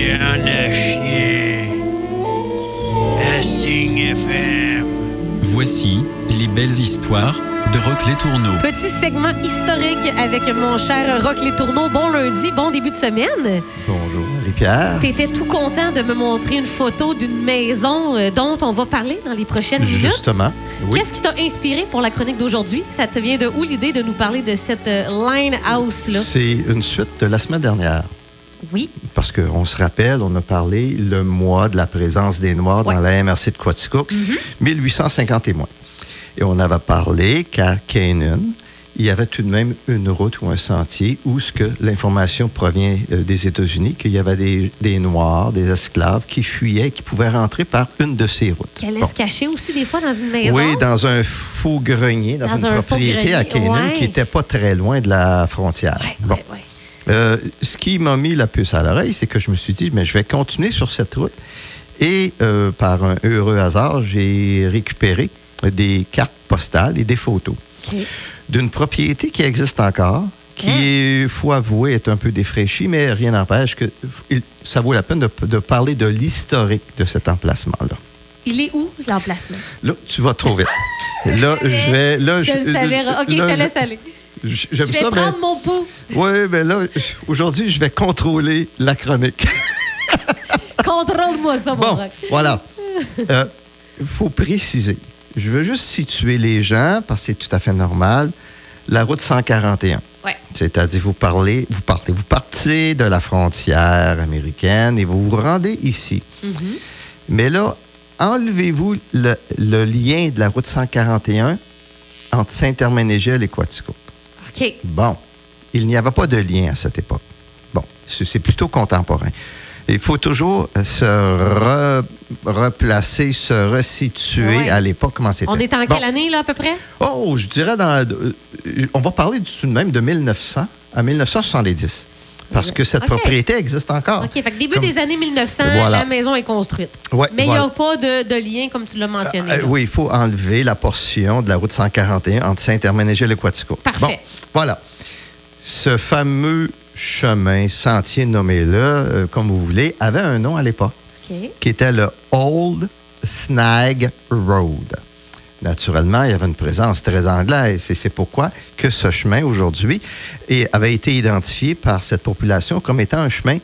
Viande à chien. À Signe FM. Voici les belles histoires de Rock les Tourneaux. Petit segment historique avec mon cher Rock Les Tourneaux. Bon lundi, bon début de semaine. Bonjour, Marie-Pierre. T'étais tout content de me montrer une photo d'une maison euh, dont on va parler dans les prochaines minutes. Justement. Oui. Qu'est-ce qui t'a inspiré pour la chronique d'aujourd'hui? Ça te vient de où l'idée de nous parler de cette euh, line house-là? C'est une suite de la semaine dernière. Oui. Parce qu'on se rappelle, on a parlé le mois de la présence des Noirs Ouais. dans la MRC de Quaticook, 1850 et moins. Et on avait parlé qu'à Canaan, il y avait tout de même une route ou un sentier où ce que l'information provient euh, des États-Unis, qu'il y avait des, des Noirs, des esclaves qui fuyaient, qui pouvaient rentrer par une de ces routes. Qu'elle Bon. laisse cacher aussi des fois dans une maison? Oui, dans un faux grenier, dans, Dans une un propriété à Canaan ouais. qui n'était pas très loin de la frontière. Ouais, Bon. ouais. Euh, ce qui m'a mis la puce à l'oreille, c'est que je me suis dit, mais je vais continuer sur cette route. Et euh, par un heureux hasard, j'ai récupéré des cartes postales et des photos d'une propriété qui existe encore, qui, il faut avouer, est un peu défraîchie, mais rien n'empêche que ça vaut la peine de, de parler de l'historique de cet emplacement-là. Il est où, l'emplacement? Là, tu vas trop vite. Là, je vais. Là, Je le savais. OK, je te laisse aller. Je vais ça, mais- prendre mon pouls. Oui, mais là, aujourd'hui, je vais contrôler la chronique. Contrôle-moi ça, mon Bon, voilà. Il faut préciser. Je veux juste situer les gens, parce que c'est tout à fait normal. La route 141. Ouais. C'est-à-dire, vous parlez, vous partez, vous partez de la frontière américaine et vous vous rendez ici. Mm-hmm. Mais là, enlevez-vous le, le lien de la route 141 entre Saint-Herménégil et Quatico. OK. Bon, il n'y avait pas de lien à cette époque. Bon, c'est plutôt contemporain. Il faut toujours euh, se re- replacer, se resituer Ouais. à l'époque, comment c'était. On est en Bon. quelle année, là, à peu près? Oh, je dirais dans... euh, on va parler du- tout de même de 1900 à 1970. Parce que cette propriété existe encore. OK, fait que début Comme- des années 1900, Voilà. la maison est construite. Ouais, Mais il n'y a pas de, de lien, comme tu l'as mentionné. Euh, oui, il faut enlever la portion de la route 141 entre Saint-Herménégil et Quatico. Parfait. Bon, voilà. Ce fameux chemin, sentier nommé-là, euh, comme vous voulez, avait un nom à l'époque, qui était le Old Snag Road. Naturellement, il y avait une présence très anglaise et c'est pourquoi que ce chemin aujourd'hui avait été identifié par cette population comme étant un chemin,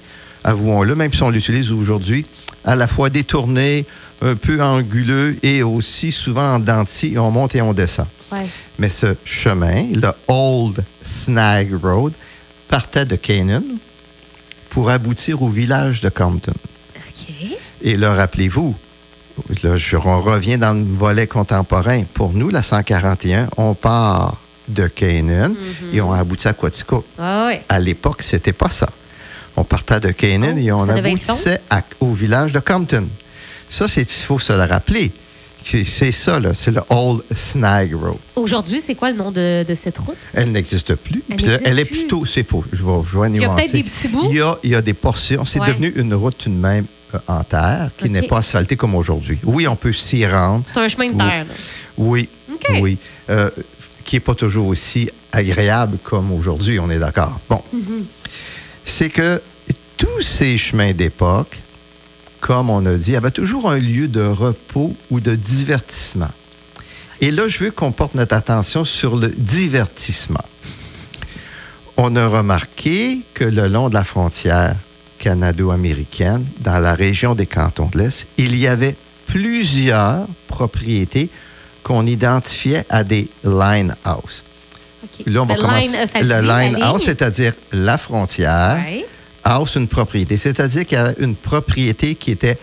avouons-le, même si on l'utilise aujourd'hui, à la fois détourné, un peu anguleux et aussi souvent en denti, on monte et on descend. Ouais. Mais ce chemin, le Old Snag Road, partait de Canaan pour aboutir au village de Compton. Et là, rappelez-vous, là, je- on revient dans le volet contemporain. Pour nous, la 141, on part de Canaan et on aboutit à Quatico. Ah. À l'époque, c'était pas ça. On partait de Canaan Oh, et on aboutissait à- au village de Compton. Ça, c'est- il faut se le rappeler. C'est ça, là, c'est le Old Snag Road. Aujourd'hui, c'est quoi le nom de, de cette route? Elle n'existe plus. Elle elle est plutôt, c'est faux, je vais, vais Il y a peut-être des petits bouts? Il y a, il y a des portions. C'est Ouais. devenu une route tout de même euh, en terre qui n'est pas asphaltée comme aujourd'hui. Oui, on peut s'y rendre. C'est un chemin de terre. Oui, oui. Euh, qui n'est pas toujours aussi agréable comme aujourd'hui, on est d'accord. Bon. Mm-hmm. C'est que tous ces chemins d'époque, comme on a dit, avaient toujours un lieu de repos ou de divertissement. Et là, je veux qu'on porte notre attention sur le divertissement. On a remarqué que le long de la frontière canado-américaine, dans la région des cantons de l'Est, il y avait plusieurs propriétés qu'on identifiait à des line house. Là, on va le commencer. line, ça le la line house, c'est-à-dire la frontière. Ouais. House, une propriété. C'est-à-dire qu'il y avait une propriété qui était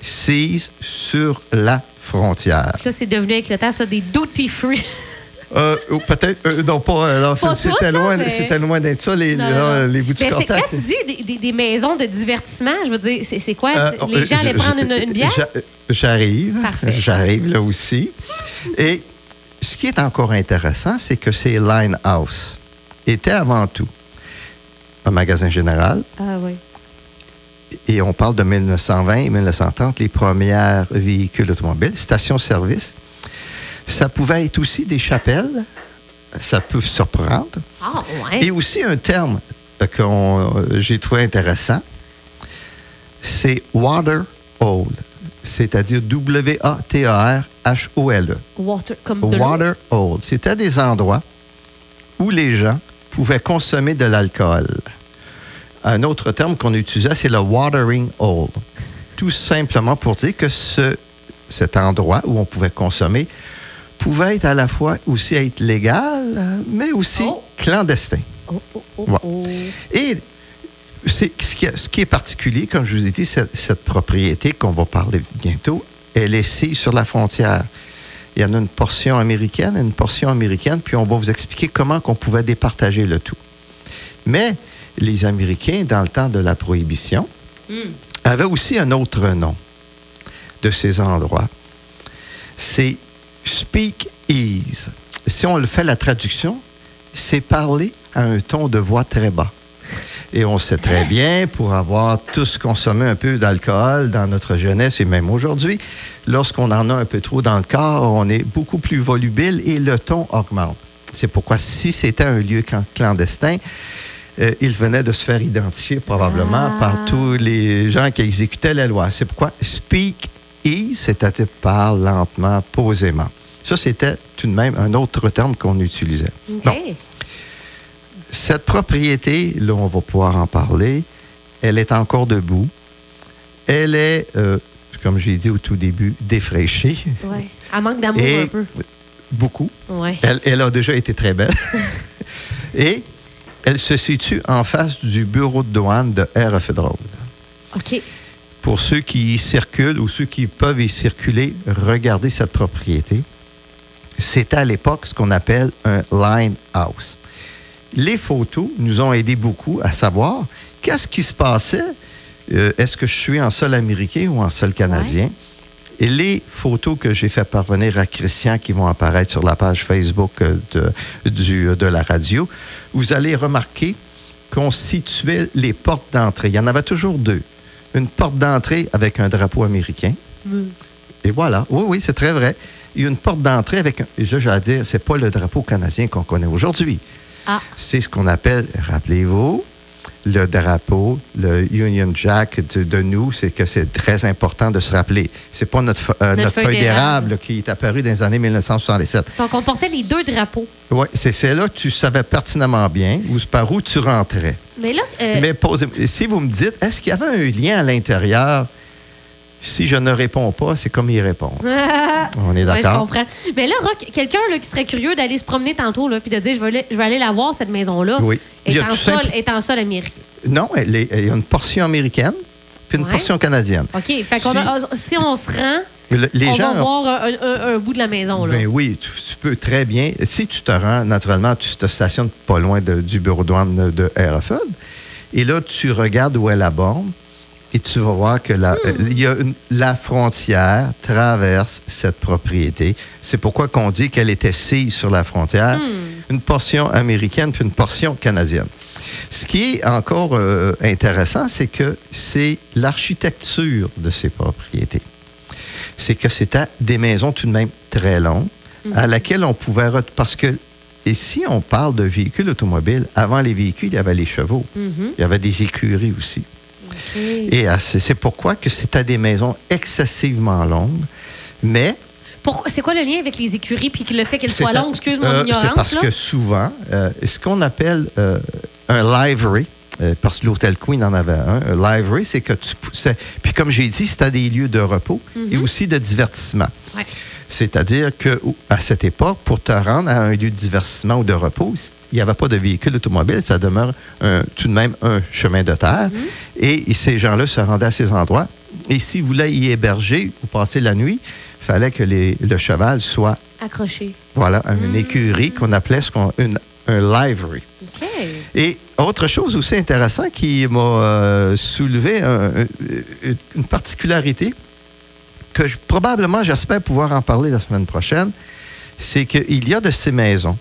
sise sur la frontière. Là, c'est devenu avec le temps ça, des duty free. Euh, ou peut-être, euh, non, pas. euh, non, c'était loin, mais- c'était loin d'être ça, les, Non, non. les c'est- contact, quand tu dis des, des- des maisons de divertissement, je veux dire, c'est quoi? Euh, les gens allaient prendre une, une bière? j'a- J'arrive. Parfait. J'arrive là aussi. Et ce qui est encore intéressant, c'est que ces line house étaient avant tout un magasin général, Ah oui. et on parle de 1920 et 1930, les premiers véhicules automobiles, stations-service. Ça pouvait être aussi des chapelles, ça peut surprendre. Ah ouais. Et aussi un terme euh, que j'ai trouvé intéressant. c'est Water Hole, c'est-à-dire W-A-T-A-R-H-O-L-E. Water, comme de l'eau. Water Hole. C'était des endroits où les gens pouvaient consommer de l'alcool. Un autre terme qu'on utilisait, c'est le watering hole. Tout simplement pour dire que ce, cet endroit où on pouvait consommer pouvait être à la fois aussi être légal, mais aussi Oh. clandestin. Oh, oh, oh, Ouais. Et c'est, ce, qui, ce qui est particulier, comme je vous ai dit, cette, cette propriété qu'on va parler bientôt, elle est assise sur la frontière. Il y en a une portion américaine et une portion américaine, puis on va vous expliquer comment qu'on pouvait départager le tout. Mais les Américains, dans le temps de la Prohibition, Hmm. avaient aussi un autre nom de ces endroits. C'est speak ease. Si on le fait la traduction, c'est parler à un ton de voix très bas. Et on sait très bien, pour avoir tous consommé un peu d'alcool dans notre jeunesse et même aujourd'hui, lorsqu'on en a un peu trop dans le corps, on est beaucoup plus volubile et le ton augmente. C'est pourquoi si c'était un lieu clan- clandestin, euh, il venait de se faire identifier probablement Ah. par tous les gens qui exécutaient la loi. C'est pourquoi speak ease, c'est-à-dire parle lentement, posément. Ça, c'était tout de même un autre terme qu'on utilisait. Bon. Cette propriété, là, on va pouvoir en parler. Elle est encore debout. Elle est, euh, comme j'ai dit au tout début, défraîchie. Elle manque d'amour un peu. beaucoup. Ouais. Elle, elle a déjà été très belle. Et elle se situe en face du bureau de douane de Hereford Road. OK. Pour ceux qui y circulent ou ceux qui peuvent y circuler, regardez cette propriété. C'était à l'époque ce qu'on appelle un line house. Les photos nous ont aidé beaucoup à savoir qu'est-ce qui se passait. Euh, Est-ce que je suis en sol américain ou en sol canadien? Et les photos que j'ai fait parvenir à Christian qui vont apparaître sur la page Facebook euh, de, du- de la radio, vous allez remarquer qu'on situait les portes d'entrée. Il y en avait toujours deux. Une porte d'entrée avec un drapeau américain. Mm. Et voilà. Oui, oui, c'est très vrai. Il y a une porte d'entrée avec un. J'ai à dire, c'est pas le drapeau canadien qu'on connaît aujourd'hui. Ah. C'est ce qu'on appelle, rappelez-vous, le drapeau, le Union Jack de, de nous, c'est que c'est très important de se rappeler. C'est pas notre, euh, Notre notre feuille d'érable. qui est apparue dans les années 1967. Donc, on portait les deux drapeaux. Oui, c'est c'est là que tu savais pertinemment bien où, par où tu rentrais. Mais là, euh, Mais posez, si vous me dites, est-ce qu'il y avait un lien à l'intérieur? Si je ne réponds pas, c'est comme y répondre. On est Ouais, je d'accord? comprends. Mais là, Rock, quelqu'un qui serait curieux d'aller se promener tantôt, là, puis de dire, je vais, aller- je vais aller la voir, cette maison-là, Oui. Est, a en tout sol, simple- est en sol américain. Non, il y a une portion américaine puis une Ouais. portion canadienne. OK. Fait Si- a- si on se rend, Le- les on gens. va voir un, un- un bout de la maison. Là. Ben oui, tu, tu peux très bien. Si tu te rends, naturellement, tu te stationnes pas loin de- du bureau de douane de. Et là, tu regardes où est la borne et tu vas voir que la, euh, il y a une- la frontière traverse cette propriété. C'est pourquoi qu'on dit qu'elle était assise sur la frontière, une portion américaine puis une portion canadienne. Ce qui est encore euh, intéressant, c'est que c'est l'architecture de ces propriétés c'est que c'était des maisons tout de même très longues à laquelle on pouvait... Parce que, et si on parle de véhicules automobiles, avant les véhicules, il y avait les chevaux. Il y avait des écuries aussi. Et euh, c'est c'est pourquoi que c'était des maisons excessivement longues, mais... C'est quoi le lien avec les écuries puis le fait qu'elles soient longues? Excuse mon euh, ignorance. C'est parce là? que souvent, euh, ce qu'on appelle euh, un livery, euh, parce que l'Hôtel Queen en avait un, un livery, c'est que tu... c'est- Puis comme j'ai dit, c'était des lieux de repos et aussi de divertissement. Mhm. Ouais. C'est-à-dire que à cette époque, pour te rendre à un lieu de divertissement ou de repos, il n'y avait pas de véhicule automobile, ça demeure un- tout de même un chemin de terre. Et, et ces gens-là se rendaient à ces endroits. Et s'ils voulaient y héberger ou passer la nuit, il fallait que les- le cheval soit Accroché. voilà, une écurie qu'on appelait ce qu'on, une- un livery. OK. Et autre chose aussi intéressant qui m'a euh, soulevé un- un- une particularité que je- probablement j'espère pouvoir en parler la semaine prochaine, c'est qu'il y a de ces maisons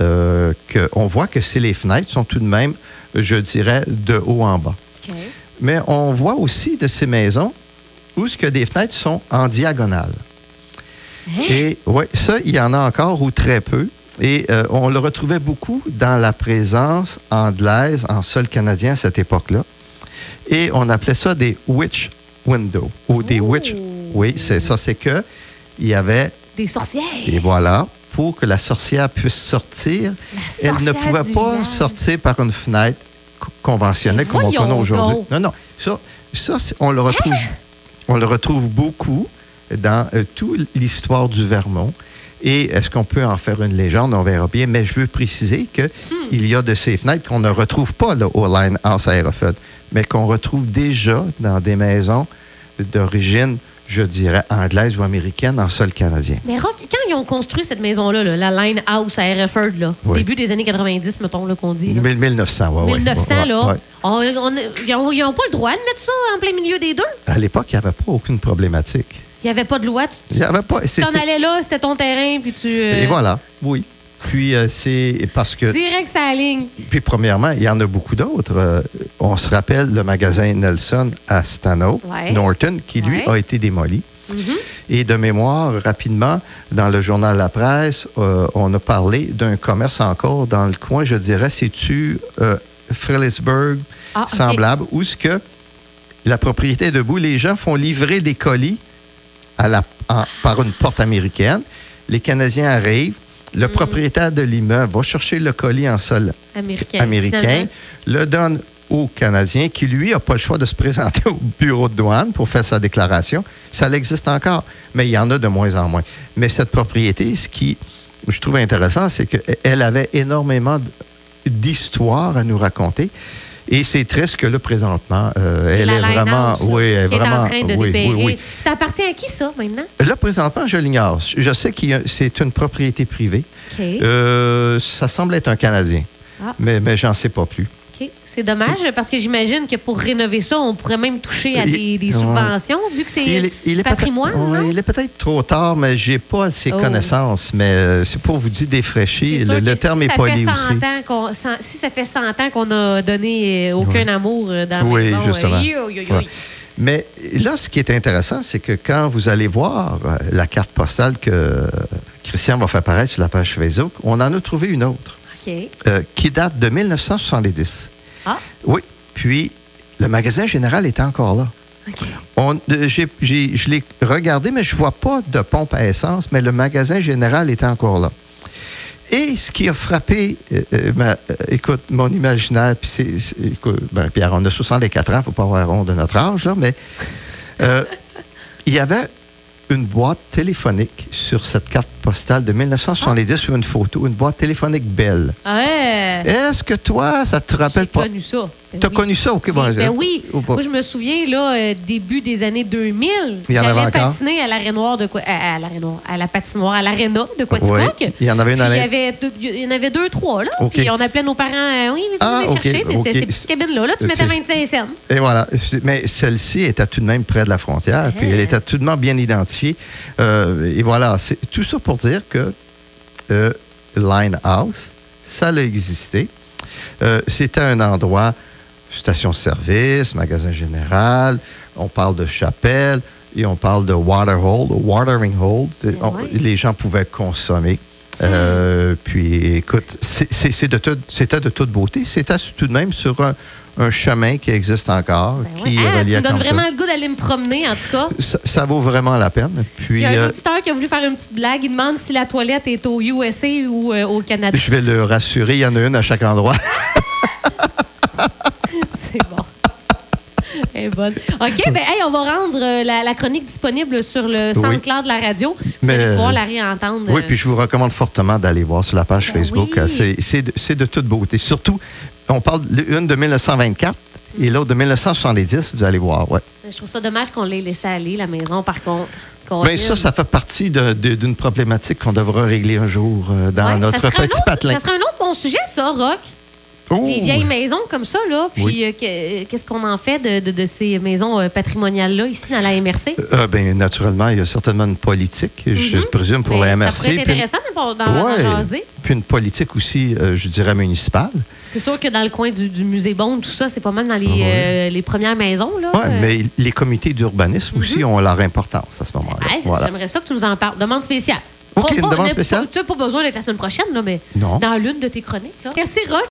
euh, qu'on voit que c'est les fenêtres sont tout de même, je dirais, de haut en bas. Mais on voit aussi de ces maisons où ce que des fenêtres sont en diagonale. Hein? Et oui, ça, il y en a encore ou très peu. Et euh, on le retrouvait beaucoup dans la présence anglaise en sol canadien à cette époque-là. Et on appelait ça des witch windows ou des witch. Oui, c'est ça. C'est que il y avait Des sorcières. et voilà pour que la sorcière puisse sortir. Elle ne pouvait pas village. sortir par une fenêtre co- conventionnelle comme on connaît aujourd'hui. Non, non. Ça, ça on le retrouve, on le retrouve beaucoup dans euh, toute l'histoire du Vermont. Et est-ce qu'on peut en faire une légende? On verra bien. Mais je veux préciser qu'il Hmm. y a de ces fenêtres qu'on ne retrouve pas là, au Line House Aerofeld, mais qu'on retrouve déjà dans des maisons d'origine, je dirais, anglaise ou américaine en sol canadien. Mais Rock, quand ils ont construit cette maison-là, là, la Line House à Hereford, là, Oui. début des années 90, mettons, qu'on dit. là. 1000 1900, oui. 1900, là, ouais. on- on- ils n'ont pas le droit de mettre ça en plein milieu des deux. À l'époque, il n'y avait pas aucune problématique. Il n'y avait pas de loi. Tu Il y avait pas. tu t'en allais là, c'était ton terrain, puis tu. euh, Et voilà, oui. Puis euh, c'est parce que, Direct, ça aligne. puis premièrement, il y en a beaucoup d'autres. Euh, on se rappelle le magasin Nelson à Stanhope, Ouais. Norton, qui lui Ouais. a été démoli. Mhm. Et de mémoire, rapidement, dans le journal La Presse, euh, on a parlé d'un commerce encore dans le coin, je dirais, c'est-tu Ah, semblable, où ce que la propriété est debout, les gens font livrer des colis à la, en- par une porte américaine. Les Canadiens arrivent. Le Mm. propriétaire de l'immeuble va chercher le colis en sol Américain. le donne au Canadien qui, lui, n'a pas le choix de se présenter au bureau de douane pour faire sa déclaration. Ça existe encore, mais il y en a de moins en moins. Mais cette propriété, ce qui je trouve intéressant, c'est qu'elle avait énormément d'histoires à nous raconter. Et c'est triste que là, présentement, euh, elle est vraiment. Oui, elle est vraiment. en train de oui, oui, oui. Ça appartient à qui, ça, maintenant? Là, présentement, je l'ignore. Je sais que c'est une propriété privée. Euh, ça semble être un Canadien, Ah. mais, mais j'en sais pas plus. OK. C'est dommage, parce que j'imagine que pour rénover ça, on pourrait même toucher à des, subventions, vu que c'est Il est- patrimoine. non? il est peut-être trop tard, mais j'ai pas assez Oh. connaissances. Mais euh, c'est pour vous dire sûr Le, terme si est poli fait 100 aussi. si ça fait 100 ans qu'on a donné euh, aucun amour euh, dans Oui, la maison, justement. euh, yo, yo, yo. Ouais. Mais là, ce qui est intéressant, c'est que quand vous allez voir la carte postale que Christian va faire apparaître sur la page Facebook, on en a trouvé une autre Euh, qui date de 1970. Ah, Oui. Puis, le magasin général était encore là. On, euh, je l'ai regardé, mais je vois pas de pompe à essence, mais le magasin général était encore là. Et ce qui a frappé, euh, ma- écoute, mon imaginaire, puis c'est, ben, Pierre, on a 64 ans, faut pas avoir honte de notre âge, là, mais il y avait une boîte téléphonique sur cette carte postale de 1970 sur une photo, une boîte téléphonique belle. Ouais. Est-ce que toi, ça te rappelle pas? connu ça. Ben T'as oui. connu ça? OK, bon, Ben, euh, oui. Moi, je me souviens, là, euh, début des années 2000, Il y en avait j'allais patiner à de quoi, à, à la patinoire, à l'aréna de Quaticook. Oui. Il y en avait une à il il y en avait deux, trois, là. Puis on appelait nos parents, euh, oui, vous Ah, venez OK, chercher, mais c'était ces petites cabines-là. Là, tu mettais C'est- 25 cents. Et voilà. Mais celle-ci était tout de même près de la frontière, puis Hein? elle était tout de même bien identifiée. Euh, et voilà, c'est tout ça pour dire que euh, Linehouse, ça a existé. C'était un endroit, station-service, magasin général, on parle de chapelle et on parle de water hole, watering hole. On- ouais. Les gens pouvaient consommer. Euh, puis, écoute, c'est de tout- c'était de toute beauté. C'était tout de même sur un, un chemin qui existe encore, Ben qui ouais. Ah, tu me donnes vraiment le goût d'aller me promener, en tout cas. Ça, ça vaut vraiment la peine. Il Puis, y a un euh, auditeur qui a voulu faire une petite blague. Il demande si la toilette est au USA ou euh, au Canada. je vais le rassurer, il y en a une à chaque endroit. C'est bon. Elle est bonne. OK, ben hey, on va rendre euh, la, la chronique disponible sur le. SoundCloud de la radio. Vous Mais, allez pouvoir euh, la réentendre. Oui, euh, puis je vous recommande fortement d'aller voir sur la page Ben Facebook. oui. Euh, C'est- de, toute beauté. Surtout, on parle une de 1924 et l'autre de 1970, vous allez voir. Ouais. Je trouve ça dommage qu'on l'ait laissé aller, la maison, par contre. Mais aime. ça, ça fait partie d'une problématique qu'on devra régler un jour euh, dans Ouais, notre petit autre- patelin. Ça serait un autre bon sujet, ça, Rock. Oh! Les vieilles maisons comme ça, là. Puis Oui. euh, que- qu'est-ce qu'on en fait de, de- de ces maisons euh, patrimoniales-là, ici, dans la MRC? Euh, ben, naturellement, il y a certainement une politique, je présume, pour la Mais MRC. Ça pourrait être puis- intéressant d'en d'en Ouais. jaser. Puis une politique aussi, euh, je dirais, municipale. C'est sûr que dans le coin du, du musée Bond, tout ça, c'est pas mal dans les, Ah ouais. euh, les premières maisons. Là. Oui, Euh, mais les comités d'urbanisme aussi ont leur importance à ce moment-là. Voilà. J'aimerais ça que tu nous en parles. Demande spéciale. OK, une demande pas- spéciale? Tu n'as pas besoin d'être la semaine prochaine, là, mais Non. dans l'une de tes chroniques. là. Merci, Rock.